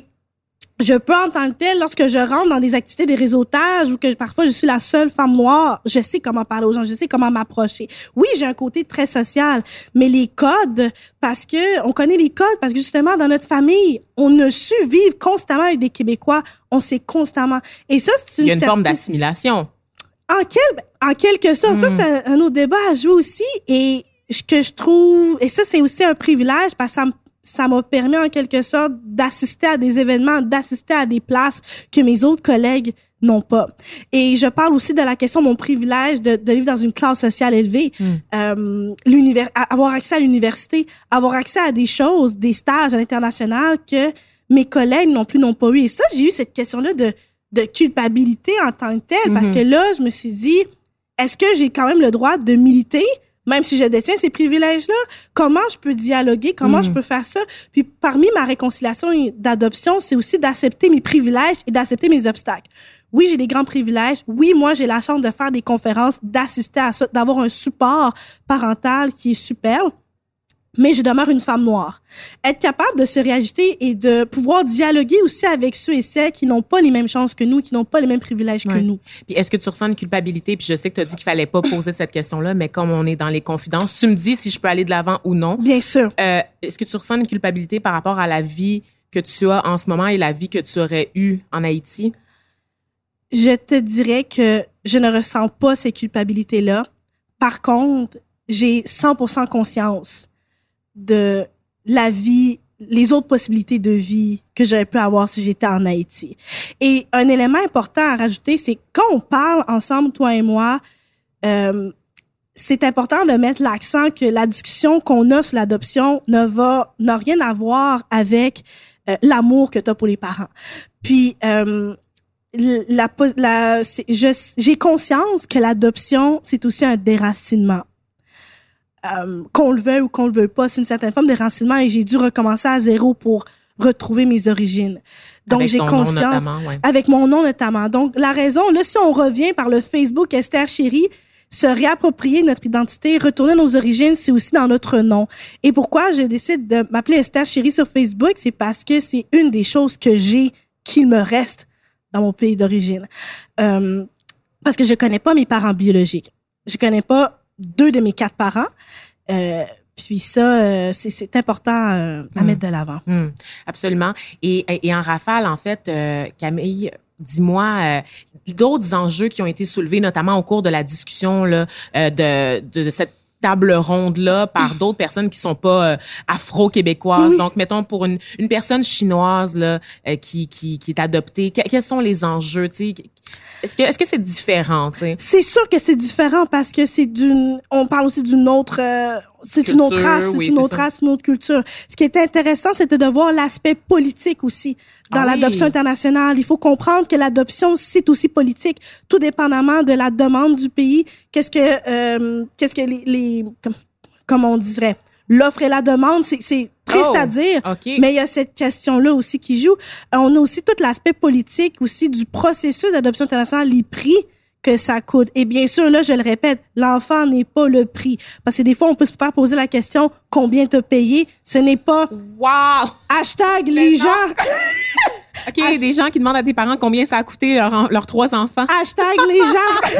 je peux en tant que tel, lorsque je rentre dans des activités de réseautage ou que parfois je suis la seule femme noire, je sais comment parler aux gens, je sais comment m'approcher. Oui, j'ai un côté très social, mais les codes, parce que on connaît les codes, parce que justement dans notre famille, on a su vivre constamment avec des Québécois, on sait constamment. Et ça, c'est Il une, y a une forme d'assimilation. en, quel, en quelque sorte, ça, c'est un, un autre débat à jouer aussi. Et ce que je trouve, et ça, c'est aussi un privilège parce que ça me- ça m'a permis en quelque sorte d'assister à des événements, d'assister à des places que mes autres collègues n'ont pas. Et je parle aussi de la question de mon privilège de, de vivre dans une classe sociale élevée, Mm. euh, l'univers, avoir accès à l'université, avoir accès à des choses, des stages à l'international que mes collègues non plus n'ont pas eu. Et ça, j'ai eu cette question-là de, de culpabilité en tant que telle, parce Mhm. que là, je me suis dit, est-ce que j'ai quand même le droit de militer même si je détiens ces privilèges-là, comment je peux dialoguer, comment Mm. je peux faire ça? Puis parmi ma réconciliation d'adoption, c'est aussi d'accepter mes privilèges et d'accepter mes obstacles. Oui, j'ai des grands privilèges. Oui, moi, j'ai la chance de faire des conférences, d'assister à ça, d'avoir un support parental qui est superbe. Mais je demeure une femme noire. Être capable de se réagiter et de pouvoir dialoguer aussi avec ceux et celles qui n'ont pas les mêmes chances que nous, qui n'ont pas les mêmes privilèges que nous. Puis est-ce que tu ressens une culpabilité? Puis je sais que tu as dit qu'il fallait pas poser cette question-là, mais comme on est dans les confidences, tu me dis si je peux aller de l'avant ou non. Bien sûr. Euh, est-ce que tu ressens une culpabilité par rapport à la vie que tu as en ce moment et la vie que tu aurais eue en Haïti? je te dirais que je ne ressens pas ces culpabilités-là. Par contre, j'ai 100% conscience de la vie, les autres possibilités de vie que j'aurais pu avoir si j'étais en Haïti. Et un élément important à rajouter, c'est quand on parle ensemble, toi et moi, euh, c'est important de mettre l'accent que la discussion qu'on a sur l'adoption ne va n'a rien à voir avec euh, l'amour que tu as pour les parents. Puis euh, la, la j'ai conscience que l'adoption c'est aussi un déracinement. Euh, qu'on le veuille ou qu'on le veuille pas, c'est une certaine forme de déracinement et j'ai dû recommencer à zéro pour retrouver mes origines. Donc j'ai conscience ouais. avec mon nom notamment. Donc, la raison, là, si on revient par le Facebook Esther Chérie, se réapproprier notre identité, retourner nos origines, c'est aussi dans notre nom. Et pourquoi je décide de m'appeler Esther Chérie sur Facebook, c'est parce que c'est une des choses que j'ai qu'il me reste dans mon pays d'origine. Euh, parce que je connais pas mes parents biologiques. Je connais pas deux de mes quatre parents. Euh, puis ça, euh, c'est- important euh, à Mm. mettre de l'avant. Hmm, absolument. Et, et, et en rafale, en fait, euh, Camille, dis-moi euh, d'autres enjeux qui ont été soulevés, notamment au cours de la discussion là, euh, de, de, de cette table ronde là par d'autres personnes qui sont pas euh, afro-québécoises. Oui. Donc mettons pour une, une personne chinoise là euh, qui, qui qui est adoptée, que- quels sont les enjeux, tu sais Est-ce que est-ce que c'est différent, tu sais? C'est sûr que c'est différent parce que c'est d'une. On parle aussi d'une autre. euh, c'est une autre race, c'est oui, une autre ça. race, une autre culture. Ce qui est intéressant, c'était de voir l'aspect politique aussi dans Ah oui. l'adoption internationale. Il faut comprendre que l'adoption, c'est aussi politique, tout dépendamment de la demande du pays. Qu'est-ce que, euh, qu'est-ce que les, les comme, comment on dirait, l'offre et la demande, c'est, c'est triste Oh, à dire. OK. Mais il y a cette question-là aussi qui joue. Euh, On a aussi tout l'aspect politique aussi du processus d'adoption internationale, les prix que ça coûte. Et bien sûr, là, je le répète, l'enfant n'est pas le prix. Parce que des fois, on peut se faire poser la question, combien t'as payé? Ce n'est pas Wow! hashtag les gens, OK, des gens qui demandent à tes parents combien ça a coûté leur leurs trois enfants. hashtag les gens.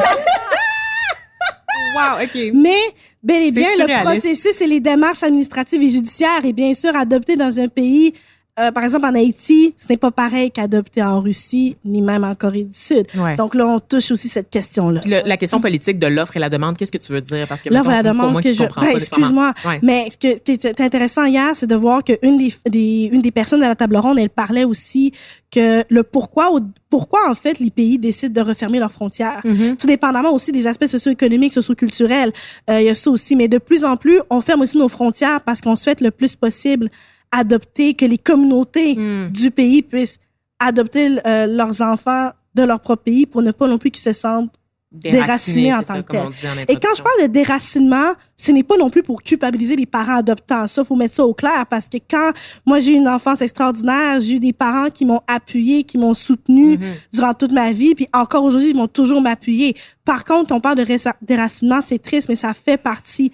Wow, OK. Mais bel et bien, le processus et les démarches administratives et judiciaires et bien sûr adopter dans un pays, euh, par exemple en Haïti, ce n'est pas pareil qu'adopter en Russie ni même en Corée du Sud. Ouais. Donc là, on touche aussi cette question-là. La question politique de l'offre et la demande, qu'est-ce que tu veux dire? Parce que L'offre et la demande, moi que je, ben, excuse-moi. Ouais. mais ce qui était intéressant hier, c'est de voir qu'une des, des, une des personnes à la table ronde, elle parlait aussi que le pourquoi, pourquoi en fait les pays décident de refermer leurs frontières. Mhm. Tout dépendamment aussi des aspects socio-économiques, socio-culturels, euh, il y a ça aussi. Mais de plus en plus, on ferme aussi nos frontières parce qu'on souhaite le plus possible adopter, que les communautés Hmm. du pays puissent adopter euh, leurs enfants de leur propre pays pour ne pas non plus qu'ils se sentent déracinés en tant ça, que comme tel. on disait en et quand je parle de déracinement, ce n'est pas non plus pour culpabiliser les parents adoptants. Ça, faut mettre ça au clair parce que quand moi j'ai une enfance extraordinaire, j'ai eu des parents qui m'ont appuyé, qui m'ont soutenu Mhm. durant toute ma vie, puis encore aujourd'hui ils vont toujours m'appuyer. Par contre, on parle de déracinement, c'est triste, mais ça fait partie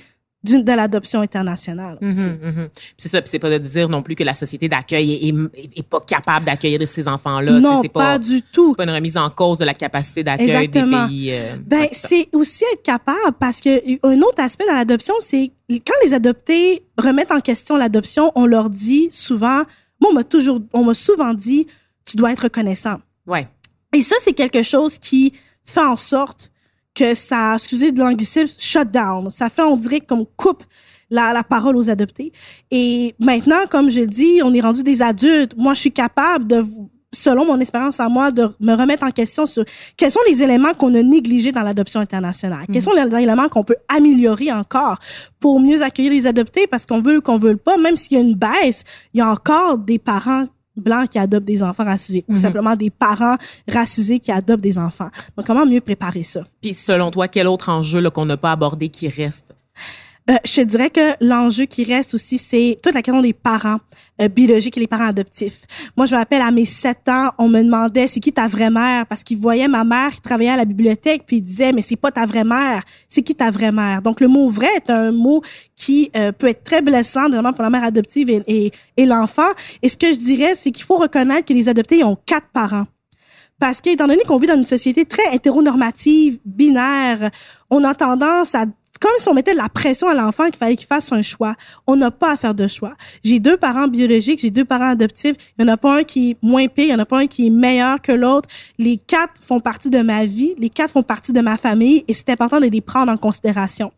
de l'adoption internationale. Puis C'est ça, puis c'est pas de dire non plus que la société d'accueil est, est, est pas capable d'accueillir ces enfants-là. Non, pas, pas, du tout. c'est pas une remise en cause de la capacité d'accueil des pays. euh, Ben, c'est aussi être capable parce que un autre aspect dans l'adoption, c'est quand les adoptés remettent en question l'adoption, on leur dit souvent, moi, on m'a toujours, on m'a souvent dit, tu dois être reconnaissant. Ouais. Et ça, c'est quelque chose qui fait en sorte que ça, excusez de l'anglicisme, shut down. Ça fait, on dirait, qu'on coupe la, la parole aux adoptés. Et maintenant, comme je dis, on est rendu des adultes. Moi, je suis capable de, selon mon expérience à moi, de me remettre en question sur quels sont les éléments qu'on a négligés dans l'adoption internationale. Quels sont les éléments qu'on peut améliorer encore pour mieux accueillir les adoptés? Parce qu'on veut qu'on veut le pas, même s'il y a une baisse, il y a encore des parents blancs qui adoptent des enfants racisés ou Mhm. simplement des parents racisés qui adoptent des enfants. Donc, comment mieux préparer ça? Puis selon toi, quel autre enjeu là, qu'on n'a pas abordé qui reste? Euh, je dirais que l'enjeu qui reste aussi, c'est toute la question des parents euh, biologiques et les parents adoptifs. Moi, je me rappelle à mes sept ans, on me demandait c'est qui ta vraie mère? Parce qu'ils voyaient ma mère qui travaillait à la bibliothèque puis ils disaient mais c'est pas ta vraie mère, c'est qui ta vraie mère? Donc le mot vrai est un mot qui euh, peut être très blessant notamment pour la mère adoptive et, et, et l'enfant. Et ce que je dirais, c'est qu'il faut reconnaître que les adoptés ont quatre parents. Parce qu'étant donné qu'on vit dans une société très hétéronormative, binaire, on a tendance à comme si on mettait de la pression à l'enfant qu'il fallait qu'il fasse un choix. On n'a pas à faire de choix. J'ai deux parents biologiques, j'ai deux parents adoptifs. Il n'y en a pas un qui est moins pire, il n'y en a pas un qui est meilleur que l'autre. Les quatre font partie de ma vie, les quatre font partie de ma famille et c'est important de les prendre en considération.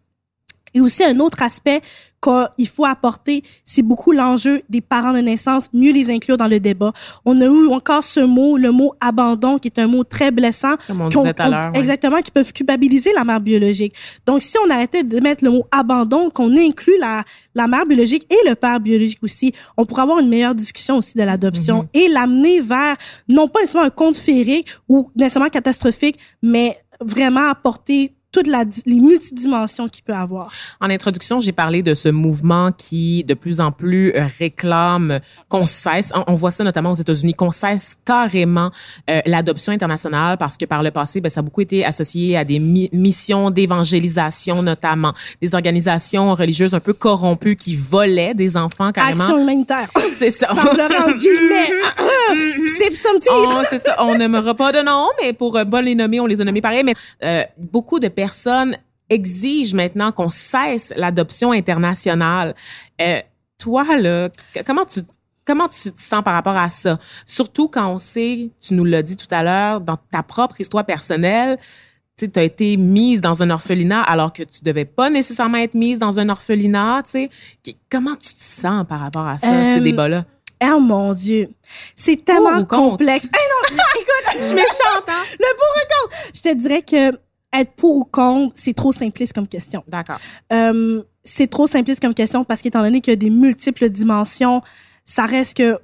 Et aussi un autre aspect qu'il faut apporter, c'est beaucoup l'enjeu des parents de naissance, mieux les inclure dans le débat. On a eu encore ce mot, le mot abandon, qui est un mot très blessant. Comme on disait tout à l'heure. Exactement, qui peuvent culpabiliser la mère biologique. Donc, si on arrêtait de mettre le mot abandon, qu'on inclut la, la mère biologique et le père biologique aussi, on pourrait avoir une meilleure discussion aussi de l'adoption Mhm. et l'amener vers, non pas nécessairement un conte féerique ou nécessairement catastrophique, mais vraiment apporter toutes les multidimensions qu'il peut avoir. En introduction, j'ai parlé de ce mouvement qui, de plus en plus, euh, réclame qu'on cesse, on, on voit ça notamment aux États-Unis, qu'on cesse carrément euh, l'adoption internationale parce que par le passé, ben, ça a beaucoup été associé à des mi- missions d'évangélisation, notamment des organisations religieuses un peu corrompues qui volaient des enfants carrément. Action humanitaire. C'est ça. Semblerait guillemets. C'est. On, c'est ça, on n'aimera pas de nom, mais pour euh, pas les nommer, on les a nommés pareil. Mais euh, beaucoup de personnes exigent maintenant qu'on cesse l'adoption internationale. Euh, toi, là, comment tu comment tu te sens par rapport à ça? Surtout quand on sait, tu nous l'as dit tout à l'heure, dans ta propre histoire personnelle, tu as été mise dans un orphelinat alors que tu devais pas nécessairement être mise dans un orphelinat, tu sais. Qui- Comment tu te sens par rapport à ça, Euh, ces débats-là? Oh mon Dieu. C'est tellement complexe. Eh non, écoute, Je suis méchante, hein? le ou contre. Je te dirais que être pour ou contre, c'est trop simpliste comme question. D'accord. Euh, c'est trop simpliste comme question parce qu'étant donné qu'il y a des multiples dimensions, ça reste que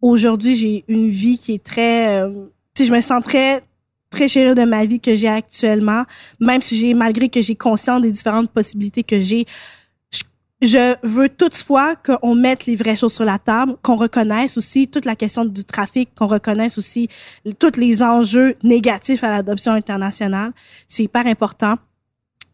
aujourd'hui j'ai une vie qui est très, euh, je me sens très très chérie de ma vie que j'ai actuellement, même si j'ai malgré que j'ai conscience des différentes possibilités que j'ai. Je- veux toutefois qu'on mette les vraies choses sur la table, qu'on reconnaisse aussi toute la question du trafic, qu'on reconnaisse aussi tous les enjeux négatifs à l'adoption internationale. C'est hyper important.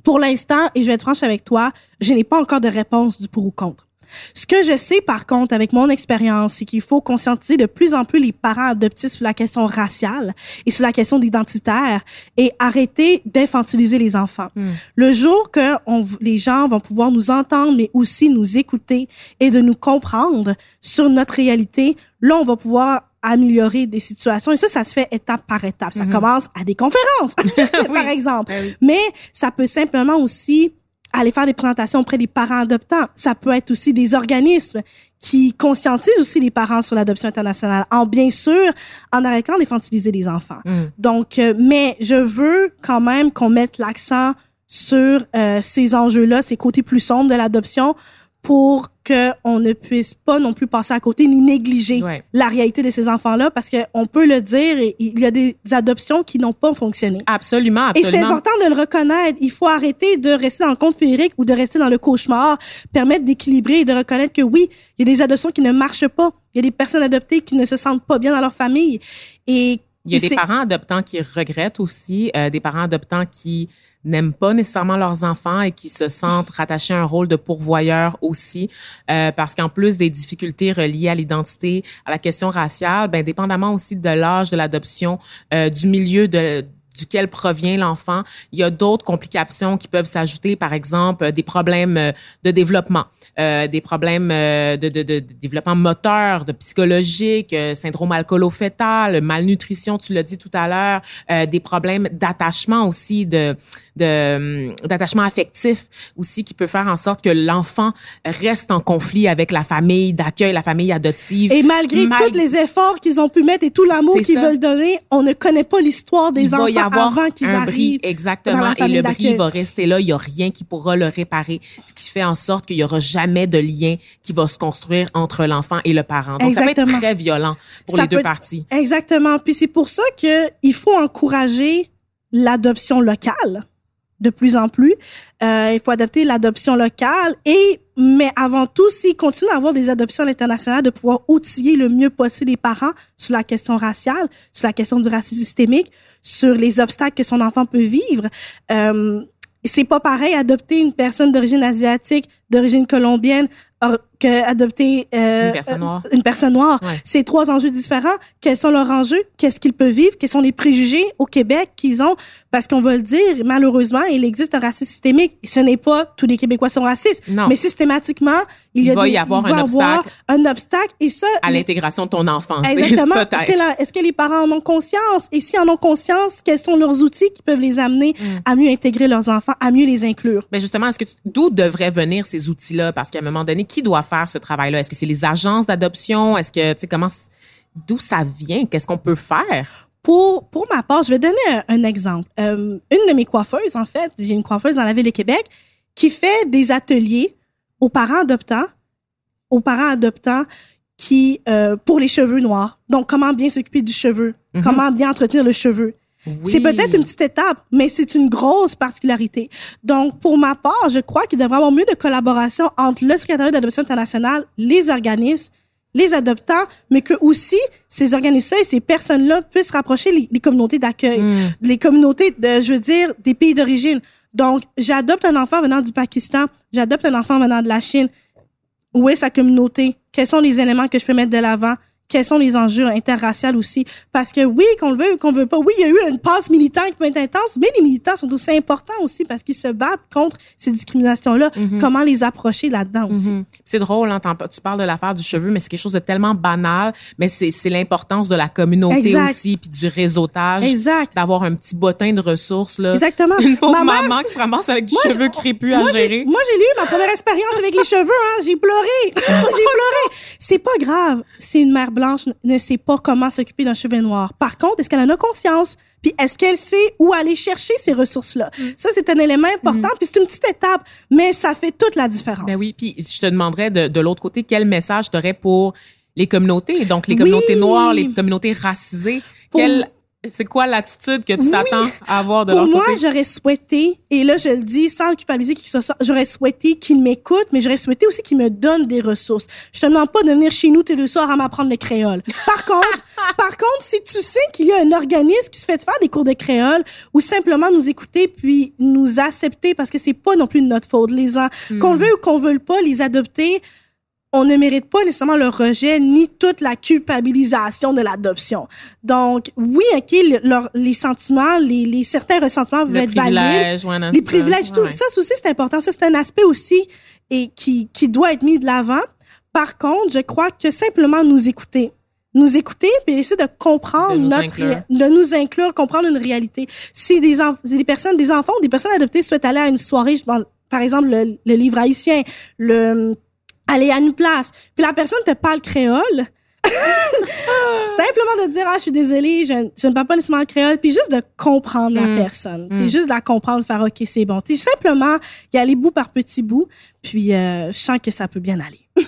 Pour l'instant, et je vais être franche avec toi, je n'ai pas encore de réponse du pour ou contre. Ce que je sais, par contre, avec mon expérience, c'est qu'il faut conscientiser de plus en plus les parents adoptifs sur la question raciale et sur la question d'identitaire et arrêter d'infantiliser les enfants. Hmm. Le jour que on, les gens vont pouvoir nous entendre, mais aussi nous écouter et de nous comprendre sur notre réalité, là, on va pouvoir améliorer des situations. Et ça, ça se fait étape par étape. Ça Mhm. commence à des conférences, par exemple. Ben oui. Mais ça peut simplement aussi aller faire des présentations auprès des parents adoptants. Ça peut être aussi des organismes qui conscientisent aussi les parents sur l'adoption internationale, en bien sûr en arrêtant d'infantiliser les enfants. Mm. Donc, euh, mais je veux quand même qu'on mette l'accent sur euh, ces enjeux-là, ces côtés plus sombres de l'adoption, pour que on ne puisse pas non plus passer à côté ni négliger Ouais. la réalité de ces enfants-là, parce que on peut le dire, il y a des adoptions qui n'ont pas fonctionné. Absolument, Et c'est absolument. important de le reconnaître. Il faut arrêter de rester dans le conte féerique ou de rester dans le cauchemar, permettre d'équilibrer et de reconnaître que oui, il y a des adoptions qui ne marchent pas. Il y a des personnes adoptées qui ne se sentent pas bien dans leur famille. Et Il y a des parents adoptants qui regrettent aussi, euh, des parents adoptants qui n'aiment pas nécessairement leurs enfants et qui se sentent rattachés à un rôle de pourvoyeur aussi, euh, parce qu'en plus des difficultés reliées à l'identité, à la question raciale, ben dépendamment aussi de l'âge de l'adoption, euh, du milieu de duquel provient l'enfant, il y a d'autres complications qui peuvent s'ajouter, par exemple euh, des problèmes euh, de développement, euh, des problèmes euh, de, de, de, développement moteur, de psychologique, euh, syndrome alcoolo-fœtal, malnutrition, tu l'as dit tout à l'heure, euh, des problèmes d'attachement aussi, de de hum, d'attachement affectif aussi qui peut faire en sorte que l'enfant reste en conflit avec la famille d'accueil, la famille adoptive. Et malgré Mal- tous les efforts qu'ils ont pu mettre et tout l'amour qu'ils veulent donner, on ne connaît pas l'histoire des il enfants y avoir avant qu'ils arrivent. exactement, et le bris va rester là. Il y a rien qui pourra le réparer, ce qui fait en sorte qu'il y aura jamais de lien qui va se construire entre l'enfant et le parent. Donc ça peut être très violent pour Ça les deux parties. Exactement. Puis c'est pour ça que il faut encourager l'adoption locale de plus en plus. Euh, il faut adopter l'adoption locale et mais avant tout, s'il continue à avoir des adoptions à l'international, de pouvoir outiller le mieux possible les parents sur la question raciale, sur la question du racisme systémique, sur les obstacles que son enfant peut vivre. Euh, c'est pas pareil adopter une personne d'origine asiatique, d'origine colombienne, or- que adopter euh, Une personne noire. euh, une personne noire. Ouais. C'est trois enjeux différents. Quels sont leurs enjeux? Qu'est-ce qu'ils peuvent vivre? Quels sont les préjugés au Québec qu'ils ont? Parce qu'on va le dire, malheureusement, il existe un racisme systémique. Ce n'est pas tous les Québécois sont racistes, Non. mais systématiquement, il, Il y a va des, y avoir il va un avoir obstacle. un obstacle. Et ça, À l'intégration de ton enfant. Exactement. Est-ce que, la- est-ce que les parents en ont conscience? Et s'ils en ont conscience, quels sont leurs outils qui peuvent les amener Mm. à mieux intégrer leurs enfants, à mieux les inclure? Mais justement, est-ce que d'où devraient venir ces outils-là? Parce qu'à un moment donné, qui doit faire ce travail-là? Est-ce que c'est les agences d'adoption? Est-ce que tu sais comment D'où ça vient? Qu'est-ce qu'on peut faire? Pour, pour ma part, je vais donner un, un exemple. Euh, une de mes coiffeuses, en fait, j'ai une coiffeuse dans la ville de Québec qui fait des ateliers aux parents adoptants, aux parents adoptants qui, euh, pour les cheveux noirs. Donc, comment bien s'occuper du cheveu, Mhm. comment bien entretenir le cheveu? Oui. C'est peut-être une petite étape, mais c'est une grosse particularité. Donc, pour ma part, je crois qu'il devrait y avoir mieux de collaboration entre le secrétariat d'adoption internationale, les organismes, les adoptants, mais que aussi ces organismes et ces personnes-là puissent rapprocher les, les communautés d'accueil, Mm. les communautés, de, je veux dire, des pays d'origine. Donc, j'adopte un enfant venant du Pakistan, j'adopte un enfant venant de la Chine. Où est sa communauté? Quels sont les éléments que je peux mettre de l'avant? Quels sont les enjeux interraciaux aussi? Parce que oui, qu'on le veut ou qu'on veut pas, oui, il y a eu une passe militante qui peut être intense, mais les militants sont aussi importants aussi parce qu'ils se battent contre ces discriminations-là. Comment les approcher là-dedans aussi? Mhm. C'est drôle, hein, tu parles de l'affaire du cheveu, mais c'est quelque chose de tellement banal, mais c'est c'est l'importance de la communauté Exact. aussi, puis du réseautage, Exact. d'avoir un petit bottin de ressources là. Exactement. Une pauvre Ma maman qui se ramasse avec du Moi, cheveu crépus à gérer. Moi, j'ai eu ma première expérience avec les cheveux. Hein. J'ai pleuré. j'ai pleuré. C'est pas grave si une mère blanche ne sait pas comment s'occuper d'un cheveu noir. Par contre, est-ce qu'elle en a conscience? Puis est-ce qu'elle sait où aller chercher ces ressources-là? Mm. Ça, c'est un élément important. Puis c'est une petite étape, mais ça fait toute la différence. Ben oui, puis je te demanderais de, de l'autre côté quel message t'aurais pour les communautés, donc les communautés Oui. noires, les communautés racisées. Pour- c'est quoi l'attitude que tu Oui. t'attends à avoir de Pour leur moi, côté? j'aurais souhaité, et là je le dis sans culpabiliser qui que ce soit, j'aurais souhaité qu'ils m'écoutent, mais j'aurais souhaité aussi qu'ils me donnent des ressources. Je te demande pas de venir chez nous tous les soirs à m'apprendre le créole. Par contre, par contre, si tu sais qu'il y a un organisme qui se fait faire des cours de créole ou simplement nous écouter puis nous accepter parce que c'est pas non plus de notre faute. Les en- qu'on le veuille ou qu'on veuille pas, les adopter, on ne mérite pas nécessairement le rejet ni toute la culpabilisation de l'adoption. Donc, oui, OK, le- leur- les sentiments, les, les certains ressentiments le être valides. ouais, non, Les ça. privilèges, tout Ouais. ça aussi, c'est important. Ça, c'est un aspect aussi et qui, qui doit être mis de l'avant. Par contre, je crois que simplement nous écouter, nous écouter puis essayer de comprendre De notre inclure. de nous inclure, comprendre une réalité. Si des, si des personnes, des enfants des personnes adoptées souhaitent aller à une soirée, je par exemple le, le livre haïtien, le aller à une place, puis la personne te parle créole. Simplement de dire ah je suis désolée, je, je ne parle pas nécessairement le créole, puis juste de comprendre la personne, Mm. T'sais, juste de la comprendre, faire ok c'est bon, T'sais, simplement y aller bout par petit bout, puis euh, je sens que ça peut bien aller.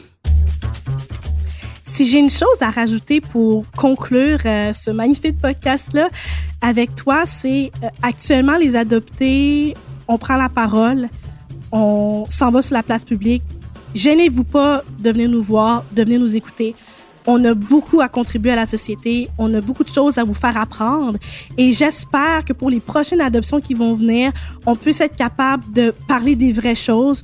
si j'ai une chose à rajouter pour conclure euh, ce magnifique podcast-là avec toi, c'est euh, actuellement les adoptés, on prend la parole, on s'en va sur la place publique. Gênez-vous pas de venir nous voir, de venir nous écouter. On a beaucoup à contribuer à la société, on a beaucoup de choses à vous faire apprendre et j'espère que pour les prochaines adoptions qui vont venir, on puisse être capable de parler des vraies choses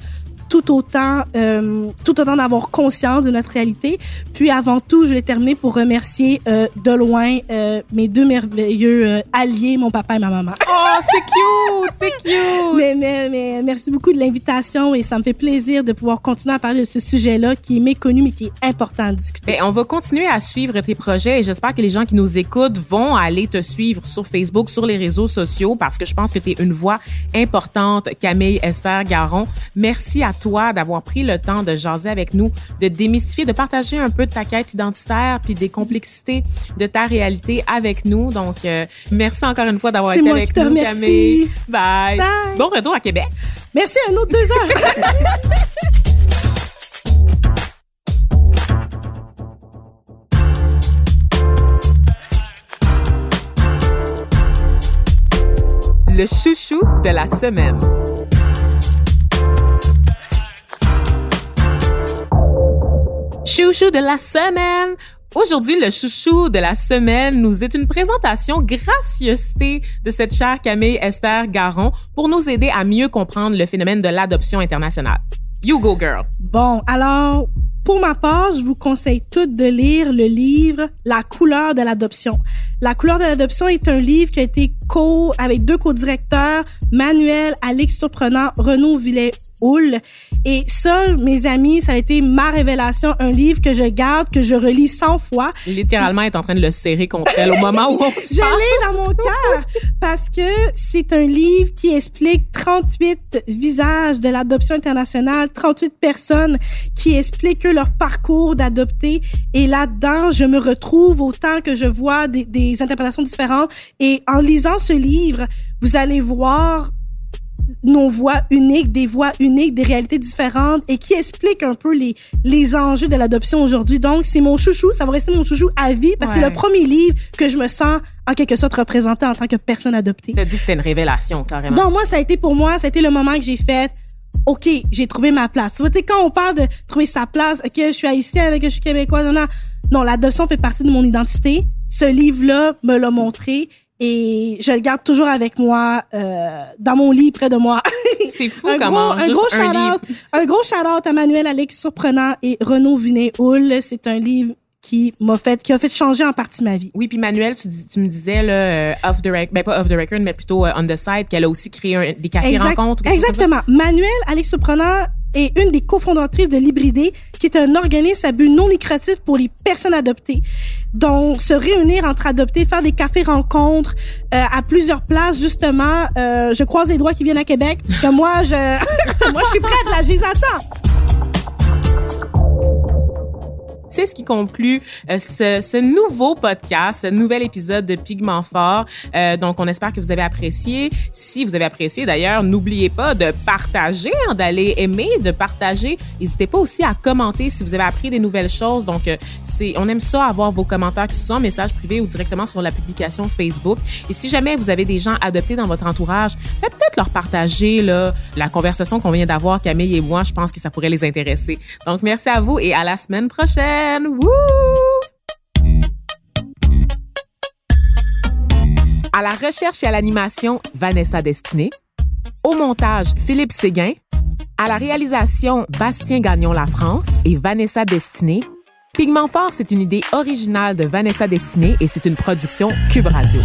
tout autant, euh, tout autant d'avoir conscience de notre réalité. Puis avant tout, je vais terminer pour remercier euh, de loin euh, mes deux merveilleux euh, alliés, mon papa et ma maman. Oh, c'est cute, c'est cute. Mais, mais, mais merci beaucoup de l'invitation et ça me fait plaisir de pouvoir continuer à parler de ce sujet-là qui est méconnu mais qui est important à discuter. Ben, on va continuer à suivre tes projets et j'espère que les gens qui nous écoutent vont aller te suivre sur Facebook, sur les réseaux sociaux parce que je pense que tu es une voix importante, Camille Esther Garon. Merci à toi d'avoir pris le temps de jaser avec nous, de démystifier, de partager un peu de ta quête identitaire puis des complexités de ta réalité avec nous. Donc, euh, merci encore une fois d'avoir été moi avec qui te nous, remercie. Camille. Bye. Bye. Bon retour à Québec. Merci à un autre deux heures. le chouchou de la semaine. Chouchou de la semaine. Aujourd'hui, le chouchou de la semaine nous est une présentation gracieuseté de cette chère Camille Esther Garon pour nous aider à mieux comprendre le phénomène de l'adoption internationale. You go girl. Bon, alors, pour ma part, je vous conseille toutes de lire le livre La couleur de l'adoption. La couleur de l'adoption est un livre qui a été co avec deux co-directeurs, Manuel Alix Surprenant, Renaud Villet Houle. Et ça, mes amis, ça a été ma révélation, un livre que je garde, que je relis 100 fois. Littéralement, est en train de le serrer contre elle au moment où on se Je l'ai dans mon cœur parce que c'est un livre qui explique 38 visages de l'adoption internationale, 38 personnes qui expliquent leur parcours d'adopter. Et là-dedans, je me retrouve autant que je vois des, des interprétations différentes. Et en lisant ce livre, vous allez voir nos voix uniques, des voix uniques, des réalités différentes et qui expliquent un peu les, les enjeux de l'adoption aujourd'hui. Donc, c'est mon chouchou, ça va rester mon chouchou à vie parce que c'est le premier livre que je me sens en quelque sorte représentée en tant que personne adoptée. T'as dit que c'était une révélation, carrément. Donc, moi, ça a été pour moi, ça a été le moment que j'ai fait. OK, j'ai trouvé ma place. Tu sais, quand on parle de trouver sa place, OK, je suis haïtienne, que je suis québécoise, non, non. Non, l'adoption fait partie de mon identité. Ce livre-là me l'a montré et je le garde toujours avec moi, euh, dans mon lit, près de moi. C'est fou un comment gros, un gros shout-out, un gros shout-out à Manuel Alex Surprenant et Renaud Vinet-Houle. C'est un livre qui m'a fait, qui a fait changer en partie ma vie. Oui, puis Manuel, tu, dis- tu me disais là, euh, off the record, ben pas off the record, mais plutôt euh, on the side, qu'elle a aussi créé un- des cafés Exact- rencontres. ou. Exactement. Manuel Alex Surprenant est une des cofondatrices de Libridé, qui est un organisme à but non lucratif pour les personnes adoptées. Donc, se réunir entre adoptés, faire des cafés rencontres euh, à plusieurs places, justement. Euh, je croise les doigts qui viennent à Québec, parce que moi, je, moi, je suis prête, là, je les attends. C'est ce qui conclut euh, ce, ce nouveau podcast, ce nouvel épisode de Pigment Fort. Euh, donc, on espère que vous avez apprécié. Si vous avez apprécié, d'ailleurs, n'oubliez pas de partager, hein, d'aller aimer, de partager. N'hésitez pas aussi à commenter si vous avez appris des nouvelles choses. Donc, euh, c'est, on aime ça avoir vos commentaires, que ce soit en message privé ou directement sur la publication Facebook. Et si jamais vous avez des gens adoptés dans votre entourage, ben, peut-être leur partager là, la conversation qu'on vient d'avoir, Camille et moi. Je pense que ça pourrait les intéresser. Donc, merci à vous et à la semaine prochaine. À la recherche et à l'animation, Vanessa Destinée. Au montage, Philippe Séguin. À la réalisation, Bastien Gagnon La France et Vanessa Destinée. Pigment Fort, c'est une idée originale de Vanessa Destinée et c'est une production Cube Radio.